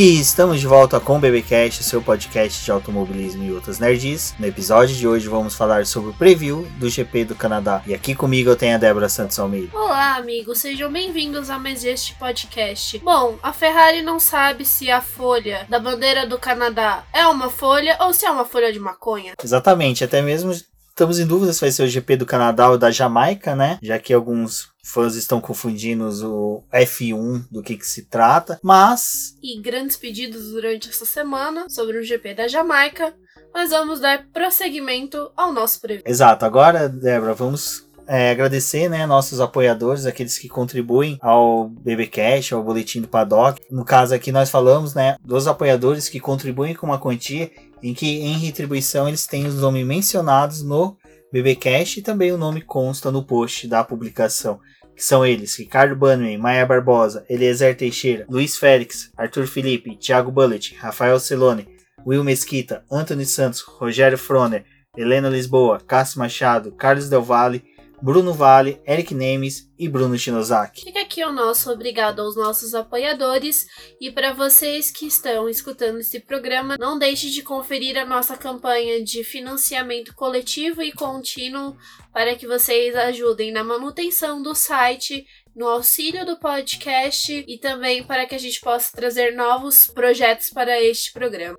E estamos de volta com o BBcast, seu podcast de automobilismo e outras nerds. No episódio de hoje vamos falar sobre o preview do GP do Canadá. E aqui comigo eu tenho a Débora Santos Almeida. Olá, amigos, sejam bem-vindos a mais este podcast. Bom, a Ferrari não sabe se a folha da bandeira do Canadá é uma folha ou se é uma folha de maconha. Exatamente, até mesmo estamos em dúvida se vai ser o GP do Canadá ou da Jamaica, né? Já que alguns fãs estão confundindo o F1 do que, que se trata, mas. E grandes pedidos durante essa semana sobre o GP da Jamaica. Mas vamos dar prosseguimento ao nosso preview. Exato, agora, Débora, vamos é, agradecer né, nossos apoiadores, aqueles que contribuem ao BBcast, ao Boletim do Paddock. No caso aqui nós falamos né, dos apoiadores que contribuem com uma quantia em que em retribuição eles têm os nomes mencionados no BBcast e também o nome consta no post da publicação que são eles: Ricardo Bannerman, Maia Barbosa, Eliezer Teixeira, Luiz Félix, Arthur Felipe, Thiago Bullet, Rafael Celone, Will Mesquita, Anthony Santos, Rogério Froner, Helena Lisboa, Cássio Machado, Carlos Del Valle, Bruno Vale, Eric Nemes e Bruno Shinozaki. Fica aqui o nosso obrigado aos nossos apoiadores e para vocês que estão escutando esse programa, não deixe de conferir a nossa campanha de financiamento coletivo e contínuo para que vocês ajudem na manutenção do site, no auxílio do podcast e também para que a gente possa trazer novos projetos para este programa.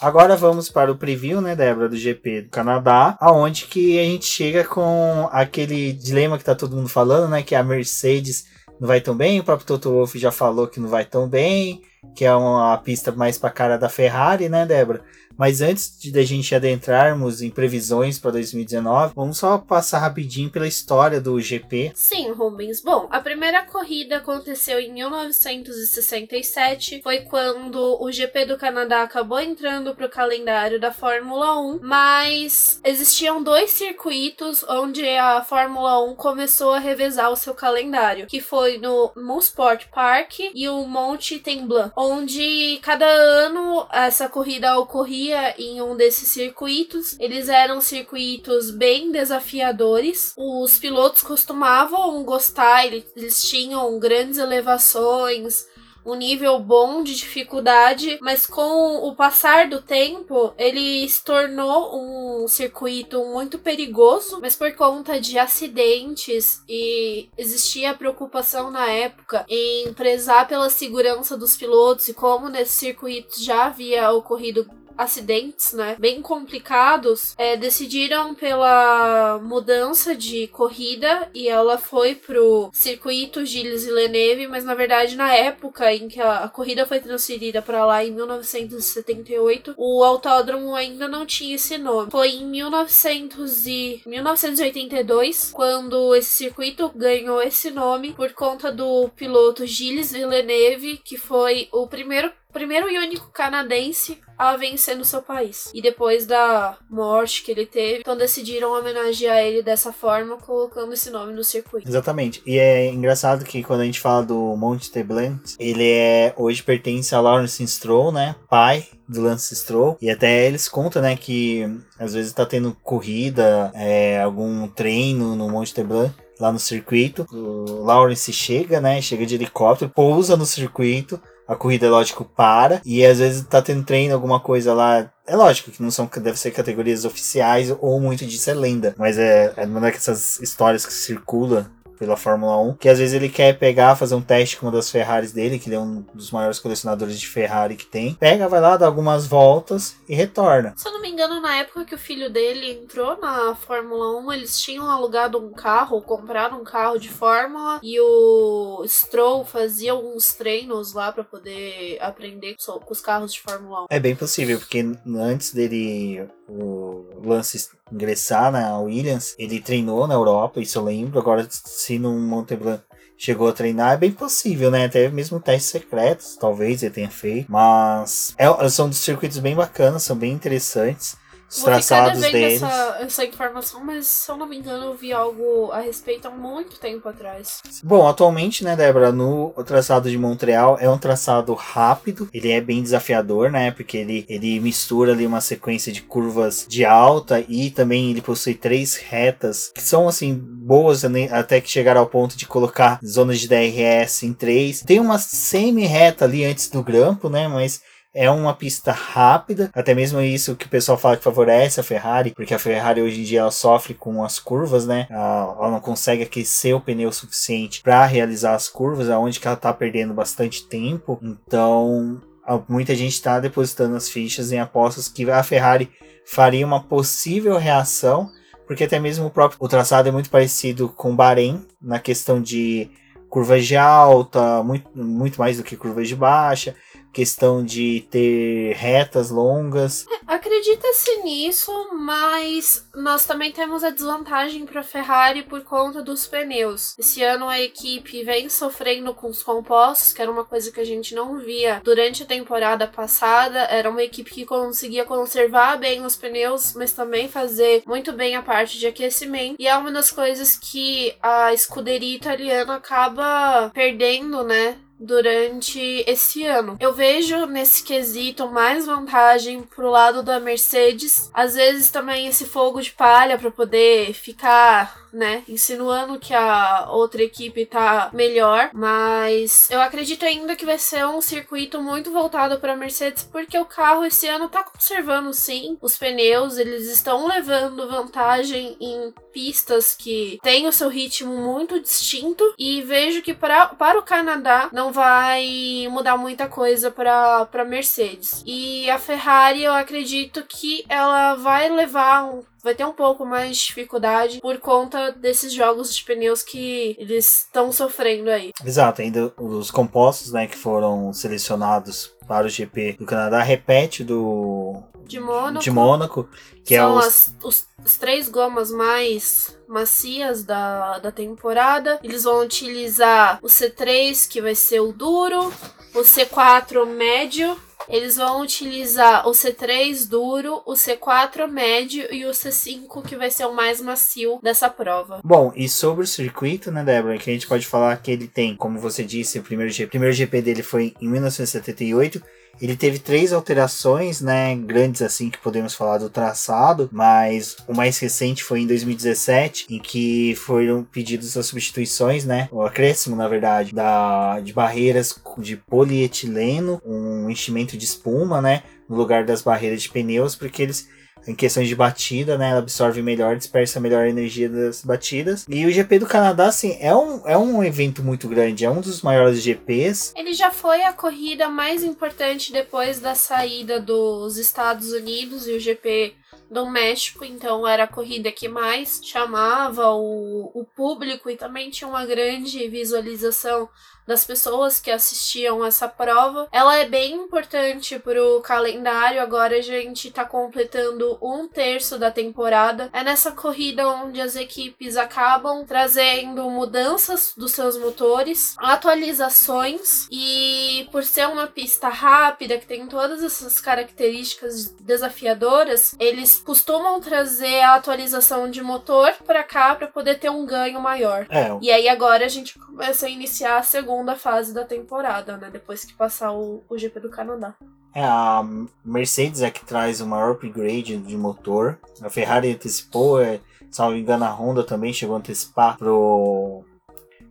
Agora vamos para o preview, né, Débora, do GP do Canadá, aonde que a gente chega com aquele dilema que tá todo mundo falando, né, que a Mercedes não vai tão bem, o próprio Toto Wolff já falou que não vai tão bem, que é uma pista mais para cara da Ferrari, né, Débora? Mas antes de a gente adentrarmos em previsões para 2019, vamos só passar rapidinho pela história do GP. Sim, Rubens. Bom, a primeira corrida aconteceu em 1967, foi quando o GP do Canadá acabou entrando para o calendário da Fórmula 1, mas existiam dois circuitos onde a Fórmula 1 começou a revezar o seu calendário, que foi no Moonsport Park e o Monte Tremblant, onde cada ano essa corrida ocorria em um desses circuitos. Eles eram circuitos bem desafiadores. Os pilotos costumavam gostar, eles tinham grandes elevações, um nível bom de dificuldade, mas com o passar do tempo, ele se tornou um circuito muito perigoso, mas por conta de acidentes e existia preocupação na época em prezar pela segurança dos pilotos e como nesse circuito já havia ocorrido acidentes, né, bem complicados, é, decidiram pela mudança de corrida e ela foi pro circuito Gilles Villeneuve, mas na verdade na época em que a, a corrida foi transferida para lá em 1978, o autódromo ainda não tinha esse nome. Foi em 1900 e 1982 quando esse circuito ganhou esse nome por conta do piloto Gilles Villeneuve, que foi o primeiro primeiro e único canadense a vencer no seu país. E depois da morte que ele teve, então decidiram homenagear ele dessa forma, colocando esse nome no circuito. Exatamente. E é engraçado que quando a gente fala do Monte Teblant, ele é hoje pertence a Lawrence Stroll, né? Pai do Lance Stroll. E até eles contam, né, que às vezes tá tendo corrida, é, algum treino no Monte Teblant lá no circuito. O Lawrence chega, né? Chega de helicóptero, pousa no circuito a corrida, é lógico, para. E às vezes tá tendo treino, alguma coisa lá. É lógico que não são, deve ser categorias oficiais ou muito disso é lenda. Mas é, é uma dessas histórias que circula pela Fórmula 1, que às vezes ele quer pegar, fazer um teste com uma das Ferraris dele, que ele é um dos maiores colecionadores de Ferrari que tem. Pega, vai lá, dá algumas voltas e retorna. Se eu não me engano, na época que o filho dele entrou na Fórmula 1, eles tinham alugado um carro, compraram um carro de Fórmula e o Stroll fazia alguns treinos lá para poder aprender com os carros de Fórmula 1. É bem possível, porque antes dele o Lance ingressar na Williams, ele treinou na Europa, isso eu lembro. Agora, se no Monteblanc chegou a treinar, é bem possível, né? Até mesmo testes secretos, talvez ele tenha feito. Mas é, são circuitos bem bacanas, são bem interessantes. Os traçados deles. Essa, essa informação, mas se eu não me engano, eu vi algo a respeito há muito tempo atrás. Bom, atualmente, né, Débora, no traçado de Montreal é um traçado rápido, ele é bem desafiador, né, porque ele, ele mistura ali uma sequência de curvas de alta e também ele possui três retas que são, assim, boas né, até que chegar ao ponto de colocar zonas de DRS em três. Tem uma semi-reta ali antes do grampo, né, mas é uma pista rápida, até mesmo isso que o pessoal fala que favorece a Ferrari, porque a Ferrari hoje em dia ela sofre com as curvas, né? Ela não consegue aquecer o pneu suficiente para realizar as curvas, aonde que ela tá perdendo bastante tempo. Então, muita gente está depositando as fichas em apostas que a Ferrari faria uma possível reação, porque até mesmo o próprio o traçado é muito parecido com Bahrein na questão de curvas de alta, muito, muito mais do que curvas de baixa questão de ter retas longas. Acredita-se nisso, mas nós também temos a desvantagem para a Ferrari por conta dos pneus. Esse ano a equipe vem sofrendo com os compostos, que era uma coisa que a gente não via durante a temporada passada. Era uma equipe que conseguia conservar bem os pneus, mas também fazer muito bem a parte de aquecimento. E é uma das coisas que a escuderia italiana acaba perdendo, né? Durante esse ano. Eu vejo nesse quesito mais vantagem pro lado da Mercedes, às vezes também esse fogo de palha para poder ficar né? Insinuando que a outra equipe tá melhor, mas eu acredito ainda que vai ser um circuito muito voltado para Mercedes, porque o carro esse ano tá conservando sim os pneus, eles estão levando vantagem em pistas que têm o seu ritmo muito distinto e vejo que pra, para o Canadá não vai mudar muita coisa para Mercedes. E a Ferrari, eu acredito que ela vai levar um vai ter um pouco mais de dificuldade por conta desses jogos de pneus que eles estão sofrendo aí. Exato, ainda os compostos, né, que foram selecionados para o GP do Canadá repete do de Mônaco, de Mônaco que é são é os... as, os, as três gomas mais macias da, da temporada. Eles vão utilizar o C3, que vai ser o duro, o C4 médio eles vão utilizar o C3 duro, o C4 médio e o C5 que vai ser o mais macio dessa prova. Bom, e sobre o circuito, né, Débora, que a gente pode falar que ele tem, como você disse, o primeiro GP, o primeiro GP dele foi em 1978 ele teve três alterações, né, grandes assim que podemos falar do traçado, mas o mais recente foi em 2017, em que foram pedidos as substituições, né, o acréscimo, na verdade, da de barreiras de polietileno, um enchimento de espuma, né, no lugar das barreiras de pneus, porque eles em questões de batida, né? Ela absorve melhor, dispersa melhor a energia das batidas. E o GP do Canadá, assim, é um, é um evento muito grande, é um dos maiores GPs. Ele já foi a corrida mais importante depois da saída dos Estados Unidos e o GP do México, então era a corrida que mais chamava o, o público e também tinha uma grande visualização das pessoas que assistiam essa prova. Ela é bem importante para o calendário. Agora a gente está completando um terço da temporada. É nessa corrida onde as equipes acabam trazendo mudanças dos seus motores, atualizações e por ser uma pista rápida que tem todas essas características desafiadoras, eles costumam trazer a atualização de motor para cá para poder ter um ganho maior. É. E aí agora a gente começa a iniciar a segunda segunda fase da temporada, né? Depois que passar o, o GP do Canadá. É, a Mercedes é que traz o maior upgrade de motor. A Ferrari antecipou, é, salvo engano, a Honda também chegou a antecipar pro,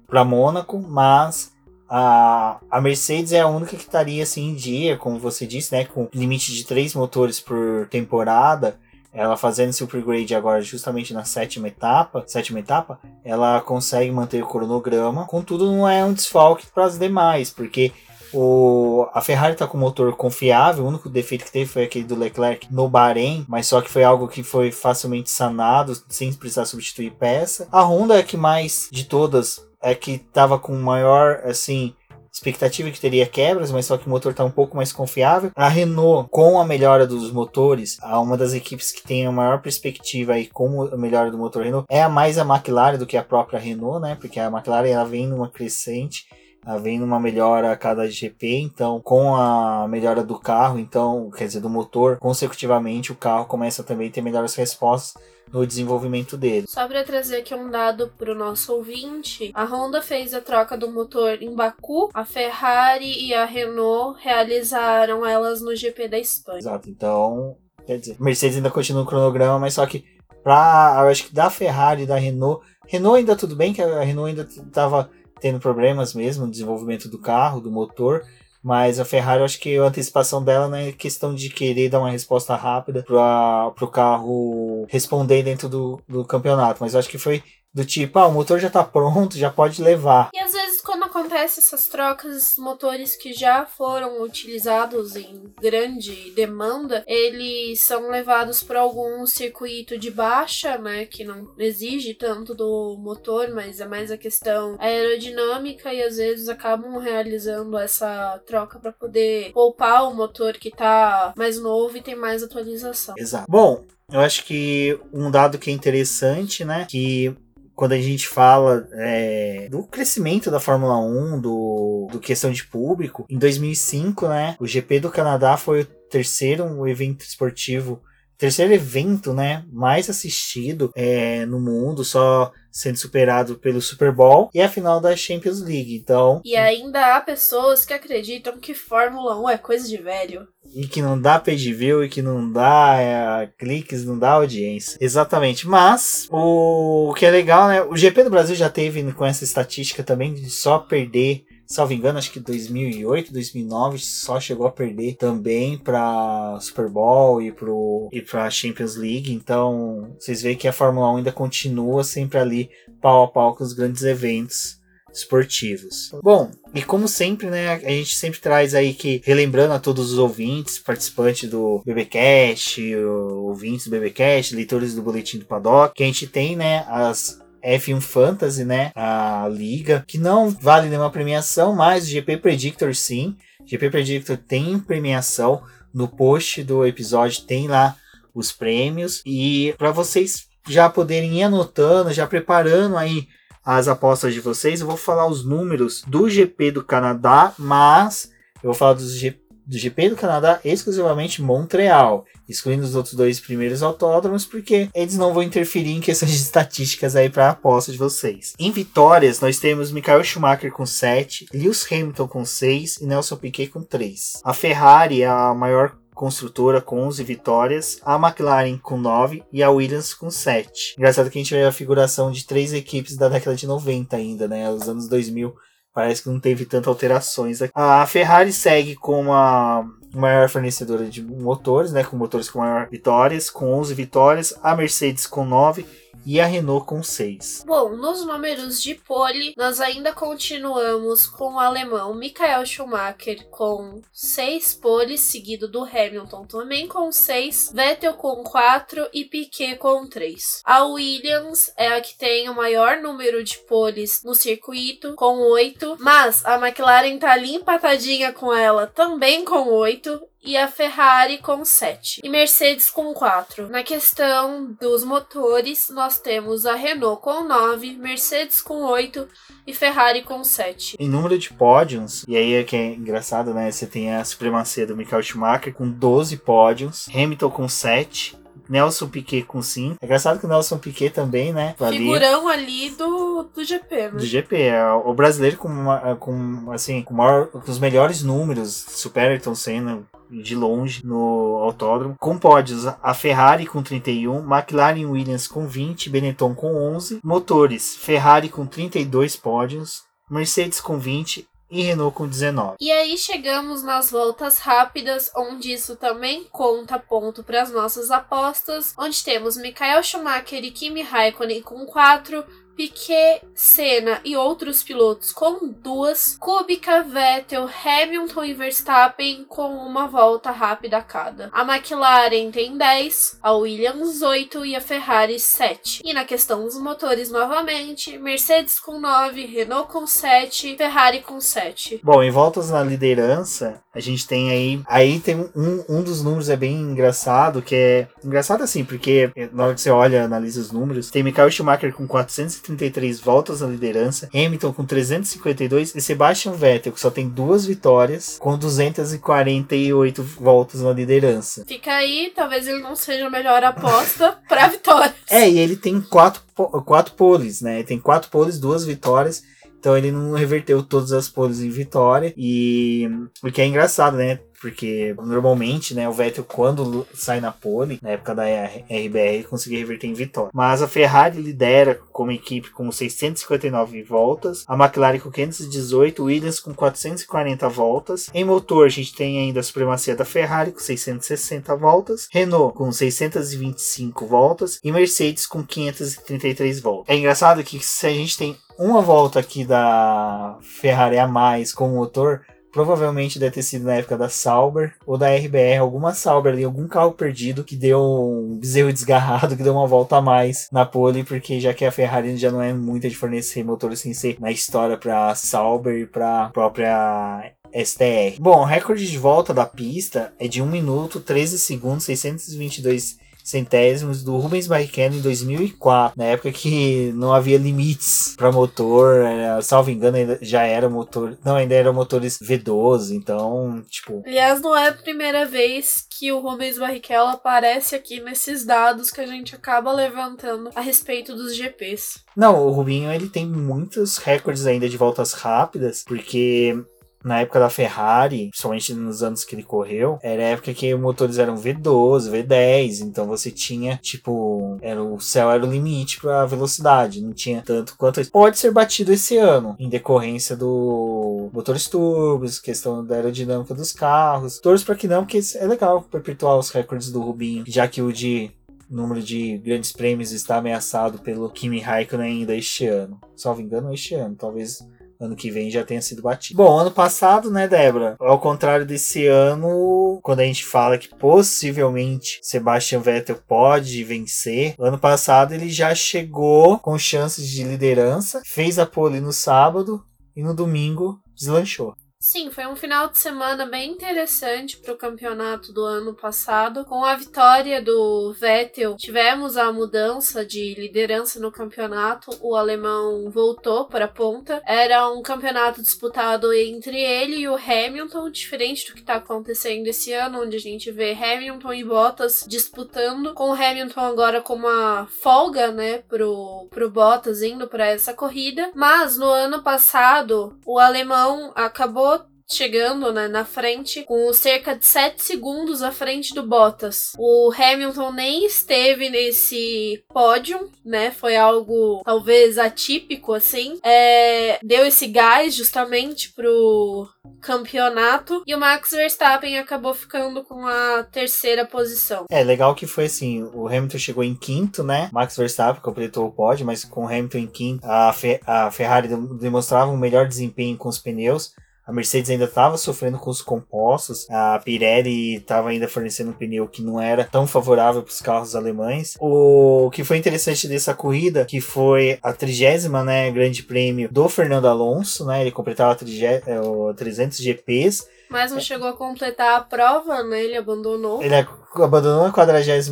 pra Mônaco, mas a, a Mercedes é a única que estaria assim em dia, como você disse, né? Com limite de três motores por temporada ela fazendo esse upgrade agora justamente na sétima etapa, sétima etapa, ela consegue manter o cronograma. Contudo, não é um desfalque para as demais, porque o, a Ferrari está com motor confiável, o único defeito que teve foi aquele do Leclerc no Bahrein, mas só que foi algo que foi facilmente sanado, sem precisar substituir peça. A Honda é que mais de todas é que estava com maior, assim, expectativa que teria quebras, mas só que o motor está um pouco mais confiável. A Renault, com a melhora dos motores, uma das equipes que tem a maior perspectiva aí com a melhora do motor Renault é a mais a McLaren do que a própria Renault, né? Porque a McLaren ela vem numa crescente havendo uma melhora a cada GP, então com a melhora do carro, então, quer dizer, do motor, consecutivamente o carro começa também a ter melhores respostas no desenvolvimento dele. Só para trazer aqui um dado para o nosso ouvinte, a Honda fez a troca do motor em Baku, a Ferrari e a Renault realizaram elas no GP da Espanha. Exato, então, quer dizer, Mercedes ainda continua no cronograma, mas só que para, eu acho que da Ferrari e da Renault, Renault ainda tudo bem, que a Renault ainda estava tendo problemas mesmo no desenvolvimento do carro, do motor, mas a Ferrari, eu acho que a antecipação dela não é questão de querer dar uma resposta rápida para o carro responder dentro do, do campeonato, mas eu acho que foi do tipo, ah, o motor já tá pronto, já pode levar. E às vezes quando acontece essas trocas, motores que já foram utilizados em grande demanda, eles são levados para algum circuito de baixa, né, que não exige tanto do motor, mas é mais a questão aerodinâmica e às vezes acabam realizando essa troca para poder poupar o motor que tá mais novo e tem mais atualização. Exato. Bom, eu acho que um dado que é interessante, né, que quando a gente fala é, do crescimento da Fórmula 1, do, do questão de público, em 2005, né, o GP do Canadá foi o terceiro evento esportivo terceiro evento, né, mais assistido é, no mundo, só sendo superado pelo Super Bowl e a final da Champions League. Então, e ainda há pessoas que acreditam que Fórmula 1 é coisa de velho. E que não dá page view e que não dá é, cliques, não dá audiência. Exatamente. Mas o, o que é legal, né? O GP do Brasil já teve com essa estatística também de só perder salvo engano, acho que 2008, 2009 só chegou a perder também para Super Bowl e pro e para Champions League. Então, vocês veem que a Fórmula 1 ainda continua sempre ali pau a pau com os grandes eventos esportivos. Bom, e como sempre, né, a gente sempre traz aí que, relembrando a todos os ouvintes, participantes do BBcast, ouvintes do BBcast, leitores do Boletim do Paddock, que a gente tem, né, as F1 Fantasy, né? A liga, que não vale nenhuma premiação, mas GP Predictor sim. GP Predictor tem premiação. No post do episódio tem lá os prêmios. E para vocês já poderem ir anotando, já preparando aí as apostas de vocês, eu vou falar os números do GP do Canadá, mas eu vou falar dos GP do GP do Canadá exclusivamente Montreal, excluindo os outros dois primeiros autódromos, porque eles não vão interferir em questões de estatísticas aí para a aposta de vocês. Em vitórias, nós temos Michael Schumacher com 7, Lewis Hamilton com 6 e Nelson Piquet com 3. A Ferrari é a maior construtora com 11 vitórias, a McLaren com 9 e a Williams com 7. Engraçado que a gente vê a figuração de três equipes da década de 90 ainda, né? Os anos 2000 Parece que não teve tantas alterações. A Ferrari segue como a maior fornecedora de motores, né, com motores com maior vitórias, com 11 vitórias, a Mercedes com 9 e a Renault com 6. Bom, nos números de pole, nós ainda continuamos com o alemão Michael Schumacher com 6 poles, seguido do Hamilton também com 6, Vettel com 4 e Piquet com 3. A Williams é a que tem o maior número de poles no circuito, com 8, mas a McLaren tá ali empatadinha com ela, também com 8, e a Ferrari com 7 e Mercedes com 4. Na questão dos motores, nós temos a Renault com 9, Mercedes com 8 e Ferrari com 7. Em número de pódios, e aí é que é engraçado, né? Você tem a supremacia do Michael Schumacher com 12 pódios, Hamilton com 7, Nelson Piquet com 5. É engraçado que o Nelson Piquet também, né? Ali, Figurão ali do, do GP, né? Do GP. É o brasileiro com, uma, com assim, com, maior, com os melhores números. Super Ayrton Senna, de longe no autódromo. Com pódios, a Ferrari com 31, McLaren Williams com 20, Benetton com 11. Motores, Ferrari com 32 pódios, Mercedes com 20 e Renault com 19. E aí chegamos nas voltas rápidas, onde isso também conta ponto para as nossas apostas, onde temos Michael Schumacher e Kimi Raikkonen com 4, Piquet, Senna e outros pilotos com duas, Kubica, Vettel, Hamilton e Verstappen com uma volta rápida cada. A McLaren tem 10, a Williams 8 e a Ferrari 7. E na questão dos motores novamente, Mercedes com 9, Renault com 7, Ferrari com 7. Bom, em voltas na liderança, a gente tem aí. Aí tem um, um dos números é bem engraçado, que é. Engraçado assim, porque na hora que você olha, analisa os números, tem Michael Schumacher com 430 433 voltas na liderança, Hamilton com 352 e Sebastian Vettel, que só tem duas vitórias, com 248 voltas na liderança. Fica aí, talvez ele não seja a melhor aposta pra vitória. É, e ele tem quatro, quatro poles, né? Ele tem quatro poles, duas vitórias. Então ele não reverteu todas as poles em vitória. E o que é engraçado, né? Porque normalmente, né, o Vettel, quando sai na pole, na época da RBR, conseguia reverter em vitória. Mas a Ferrari lidera como equipe com 659 voltas, a McLaren com 518, Williams com 440 voltas. Em motor, a gente tem ainda a supremacia da Ferrari com 660 voltas, Renault com 625 voltas e Mercedes com 533 voltas. É engraçado que se a gente tem uma volta aqui da Ferrari a mais com o motor, provavelmente deve ter sido na época da Sauber ou da RBR, alguma Sauber ali, algum carro perdido que deu um bezerro desgarrado, que deu uma volta a mais na pole, porque já que a Ferrari já não é muita de fornecer motores sem ser na história para Sauber e para própria STR. Bom, o recorde de volta da pista é de 1 minuto 13 segundos 622 centésimos do Rubens Barrichello em 2004, na época que não havia limites para motor, era, salvo engano, ainda já era motor, não, ainda era motores V12, então, tipo... Aliás, não é a primeira vez que o Rubens Barrichello aparece aqui nesses dados que a gente acaba levantando a respeito dos GPs. Não, o Rubinho, ele tem muitos recordes ainda de voltas rápidas, porque na época da Ferrari, principalmente nos anos que ele correu, era a época que os motores eram V12, V10, então você tinha, tipo, era, o céu era o limite para velocidade, não tinha tanto quanto isso. Pode ser batido esse ano, em decorrência do motores turbos, questão da aerodinâmica dos carros. Torço para que não, porque é legal perpetuar os recordes do Rubinho, já que o de número de grandes prêmios está ameaçado pelo Kimi Raikkonen ainda este ano. Salvo engano, este ano, talvez ano que vem já tenha sido batido. Bom, ano passado, né, Débora? Ao contrário desse ano, quando a gente fala que possivelmente Sebastian Vettel pode vencer, ano passado ele já chegou com chances de liderança, fez a pole no sábado e no domingo deslanchou. Sim, foi um final de semana bem interessante para o campeonato do ano passado. Com a vitória do Vettel, tivemos a mudança de liderança no campeonato. O alemão voltou para a ponta. Era um campeonato disputado entre ele e o Hamilton, diferente do que está acontecendo esse ano, onde a gente vê Hamilton e Bottas disputando, com o Hamilton agora com uma folga, né, pro, pro Bottas indo para essa corrida. Mas no ano passado, o alemão acabou chegando né, na frente com cerca de 7 segundos à frente do Bottas. O Hamilton nem esteve nesse pódio, né? Foi algo talvez atípico assim. É, deu esse gás justamente pro campeonato e o Max Verstappen acabou ficando com a terceira posição. É legal que foi assim, o Hamilton chegou em quinto, né? Max Verstappen completou o pódio, mas com o Hamilton em quinto, a, Fe a Ferrari demonstrava um melhor desempenho com os pneus. A Mercedes ainda estava sofrendo com os compostos, a Pirelli estava ainda fornecendo um pneu que não era tão favorável para os carros alemães. O que foi interessante dessa corrida, que foi a trigésima, né, grande prêmio do Fernando Alonso, né, ele completava é, o 300 GPs, mas não chegou a completar a prova, né? Ele abandonou. Ele abandonou a 43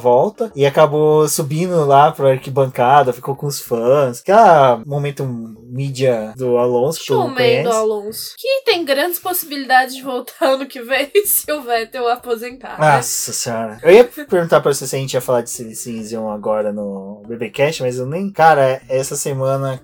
volta e acabou subindo lá pro arquibancada, ficou com os fãs. Aquela momento mídia do Alonso. Showman do Alonso. Que tem grandes possibilidades de voltar ano que vem se o Vettel aposentar. Né? Nossa senhora. Eu ia perguntar pra você se a gente ia falar de Silicium agora no BBcast, mas eu nem. Cara, essa semana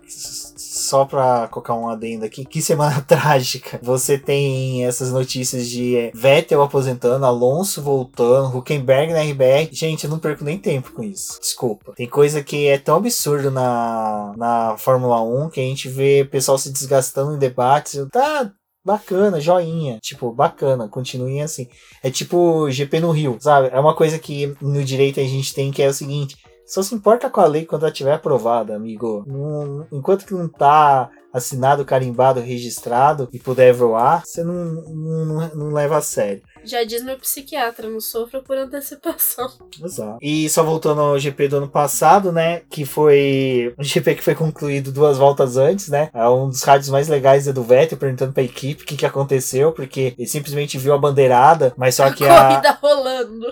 só pra colocar um adendo aqui, que semana trágica. Você tem essas notícias de Vettel aposentando, Alonso voltando, Huckenberg na RBR. Gente, eu não perco nem tempo com isso. Desculpa. Tem coisa que é tão absurdo na, na Fórmula 1 que a gente vê pessoal se desgastando em debates. Tá, bacana, joinha. Tipo, bacana, continuem assim. É tipo GP no Rio, sabe? É uma coisa que no direito a gente tem que é o seguinte: só se importa com a lei quando ela estiver aprovada, amigo. Não, enquanto que não tá assinado, carimbado, registrado e puder voar, você não, não, não leva a sério. Já diz meu psiquiatra, não sofra por antecipação. Exato. E só voltando ao GP do ano passado, né? Que foi um GP que foi concluído duas voltas antes, né? É um dos rádios mais legais é do Vettel, perguntando pra equipe o que, que aconteceu, porque ele simplesmente viu a bandeirada, mas só que a. Corrida rolando.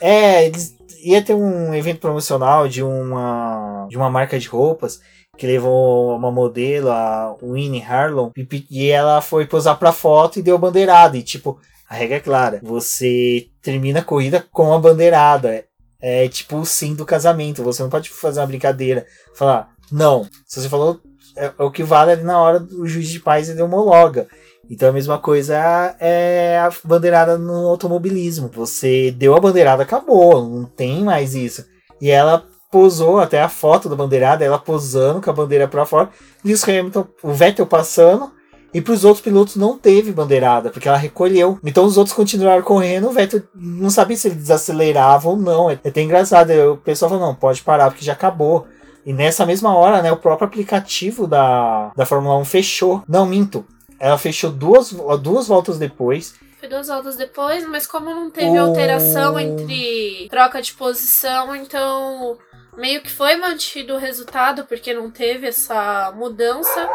É, eles ia ter um evento promocional de uma, de uma marca de roupas que levou uma modelo, a Winnie Harlon, e ela foi posar pra foto e deu bandeirada. E tipo, a regra é clara: você termina a corrida com a bandeirada. É tipo o sim do casamento. Você não pode fazer uma brincadeira. Falar, não. Se você falou, é, é o que vale ali na hora do juiz de paz ele homologa. Então a mesma coisa é a bandeirada no automobilismo. Você deu a bandeirada, acabou, não tem mais isso. E ela posou até a foto da bandeirada, ela posando com a bandeira para fora. Lewis Hamilton, o Vettel passando. E para os outros pilotos não teve bandeirada, porque ela recolheu. Então os outros continuaram correndo, o Vettel não sabia se ele desacelerava ou não. É até engraçado, o pessoal falou, não, pode parar, porque já acabou. E nessa mesma hora, né, o próprio aplicativo da, da Fórmula 1 fechou. Não, minto. Ela fechou duas, duas voltas depois. Foi duas voltas depois, mas como não teve o... alteração entre troca de posição, então meio que foi mantido o resultado, porque não teve essa mudança.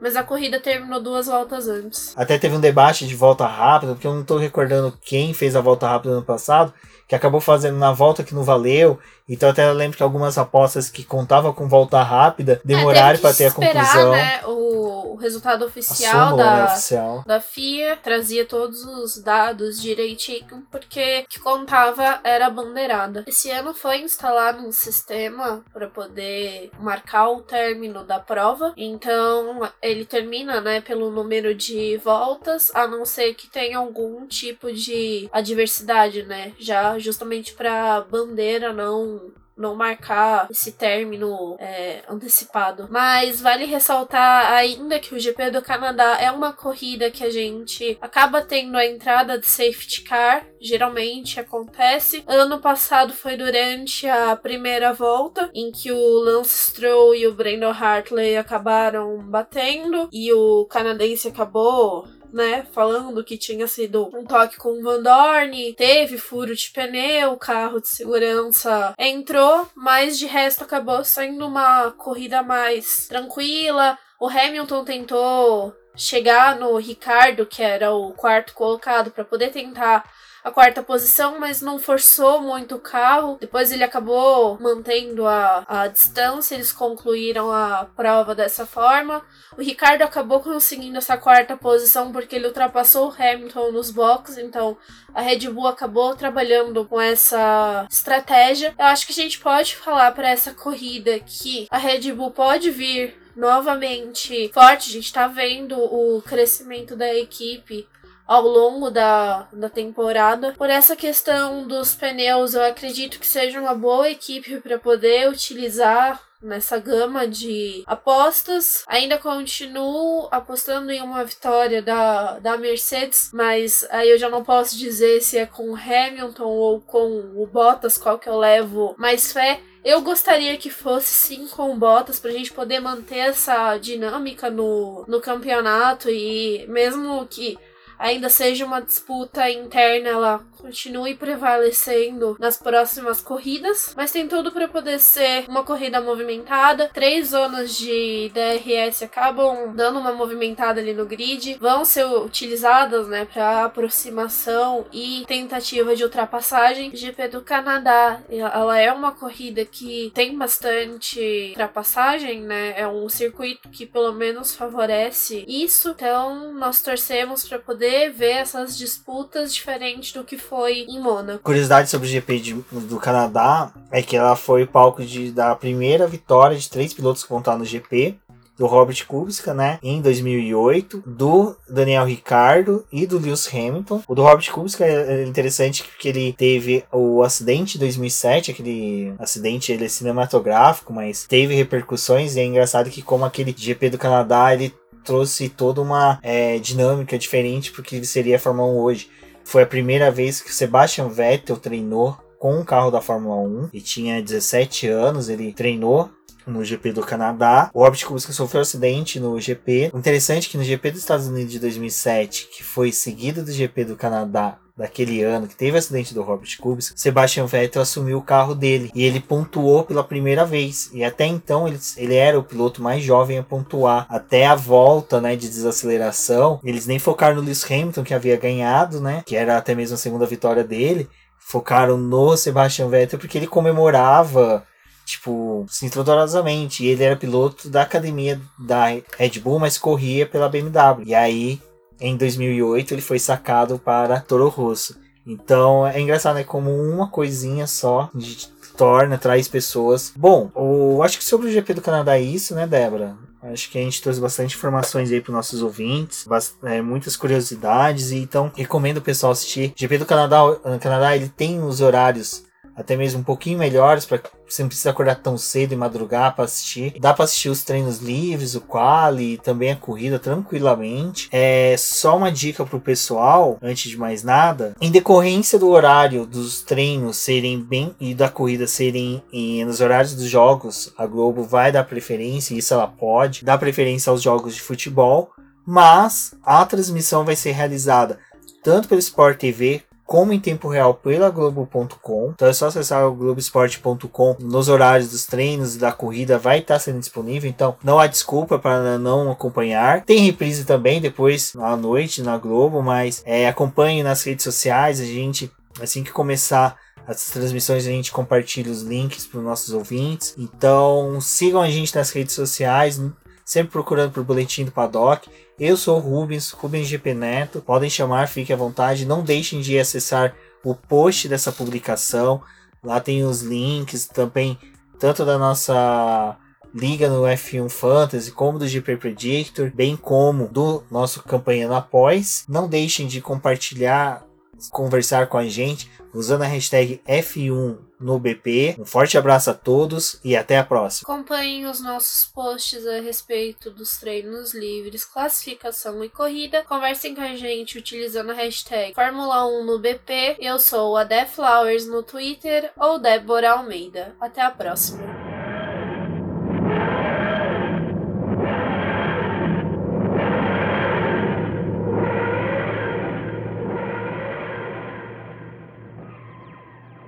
Mas a corrida terminou duas voltas antes. Até teve um debate de volta rápida, porque eu não tô recordando quem fez a volta rápida no ano passado, que acabou fazendo na volta que não valeu. Então até lembro que algumas apostas que contavam com volta rápida demoraram é, para ter a conclusão. Né, o resultado oficial, súmula, da, né, oficial da FIA trazia todos os dados direitinho, porque o que contava era a bandeirada. Esse ano foi instalado um sistema para poder marcar o término da prova. Então ele termina, né, pelo número de voltas, a não ser que tenha algum tipo de adversidade, né? Já justamente para bandeira não não marcar esse término é, antecipado. Mas vale ressaltar ainda que o GP do Canadá é uma corrida que a gente acaba tendo a entrada de safety car, geralmente acontece. Ano passado foi durante a primeira volta, em que o Lance Stroll e o Brandon Hartley acabaram batendo e o canadense acabou né, falando que tinha sido um toque com o Van Dorn, teve furo de pneu, carro de segurança entrou, mas de resto acabou sendo uma corrida mais tranquila. O Hamilton tentou chegar no Ricardo, que era o quarto colocado, para poder tentar a quarta posição, mas não forçou muito o carro. Depois ele acabou mantendo a, a distância, eles concluíram a prova dessa forma. O Ricardo acabou conseguindo essa quarta posição porque ele ultrapassou o Hamilton nos boxes, então a Red Bull acabou trabalhando com essa estratégia. Eu acho que a gente pode falar para essa corrida que a Red Bull pode vir novamente forte. A gente tá vendo o crescimento da equipe ao longo da, da temporada. Por essa questão dos pneus, eu acredito que seja uma boa equipe para poder utilizar nessa gama de apostas. Ainda continuo apostando em uma vitória da, da Mercedes, mas aí eu já não posso dizer se é com o Hamilton ou com o Bottas, qual que eu levo mais fé. Eu gostaria que fosse sim com Bottas pra gente poder manter essa dinâmica no, no campeonato e mesmo que ainda seja uma disputa interna, ela continue prevalecendo nas próximas corridas, mas tem tudo para poder ser uma corrida movimentada. Três zonas de DRS acabam dando uma movimentada ali no grid, vão ser utilizadas, né, para aproximação e tentativa de ultrapassagem. GP do Canadá, ela é uma corrida que tem bastante ultrapassagem, né? É um circuito que pelo menos favorece isso. Então, nós torcemos para poder ver essas disputas diferentes do que foi em Mônaco. Curiosidade sobre o GP de, do Canadá é que ela foi palco de, da primeira vitória de três pilotos que no GP do Robert Kubica, né, em 2008, do Daniel Ricardo e do Lewis Hamilton. O do Robert Kubica é interessante porque ele teve o acidente de 2007, aquele acidente ele é cinematográfico, mas teve repercussões e é engraçado que como aquele GP do Canadá, ele trouxe toda uma é, dinâmica diferente porque seria a Fórmula 1 hoje. Foi a primeira vez que o Sebastian Vettel treinou com um carro da Fórmula 1 e tinha 17 anos, ele treinou no GP do Canadá. O Robert Kubica sofreu um acidente no GP. Interessante que no GP dos Estados Unidos de 2007, que foi seguido do GP do Canadá daquele ano, que teve o acidente do Robert Kubica, Sebastian Vettel assumiu o carro dele e ele pontuou pela primeira vez. E até então ele, ele era o piloto mais jovem a pontuar. Até a volta né, de desaceleração, eles nem focaram no Lewis Hamilton, que havia ganhado, né? Que era até mesmo a segunda vitória dele. Focaram no Sebastian Vettel porque ele comemorava tipo, cinturosamente. E ele era piloto da academia da Red Bull, mas corria pela BMW. E aí, em 2008, ele foi sacado para Toro Rosso. Então é engraçado, né? Como uma coisinha só torna, traz pessoas. Bom, eu acho que sobre o GP do Canadá é isso, né, Débora? Acho que a gente trouxe bastante informações aí para nossos ouvintes, é, muitas curiosidades, então recomendo o pessoal assistir. O GP do Canadá, Canadá ele tem os horários até mesmo um pouquinho melhores para você não precisa acordar tão cedo e madrugar para assistir. Dá para assistir os treinos livres, o quali, também a corrida tranquilamente. É só uma dica pro pessoal, antes de mais nada, em decorrência do horário dos treinos serem bem e da corrida serem em, nos horários dos jogos, a Globo vai dar preferência, isso ela pode, dar preferência aos jogos de futebol, mas a transmissão vai ser realizada tanto pelo Sport TV como em tempo real pela Globo.com. Então é só acessar o Globoesporte.com nos horários dos treinos e da corrida vai estar tá sendo disponível. Então não há desculpa para não acompanhar. Tem reprise também depois à noite na Globo, mas é, acompanhe nas redes sociais. A gente assim que começar as transmissões a gente compartilha os links para os nossos ouvintes. Então sigam a gente nas redes sociais, sempre procurando por Boletim do Paddock. Eu sou o Rubens, Rubens GP Neto. Podem chamar, fiquem à vontade. Não deixem de acessar o post dessa publicação. Lá tem os links também, tanto da nossa liga no F1 Fantasy, como do GP Predictor, bem como do nosso campanha no Após. Não deixem de compartilhar, conversar com a gente usando a hashtag F1 no BP. Um forte abraço a todos e até a próxima. Acompanhem os nossos posts a respeito dos treinos livres, classificação e corrida. Conversem com a gente utilizando a hashtag Fórmula 1 no BP. Eu sou a Def Flowers no Twitter ou Débora Almeida. Até a próxima.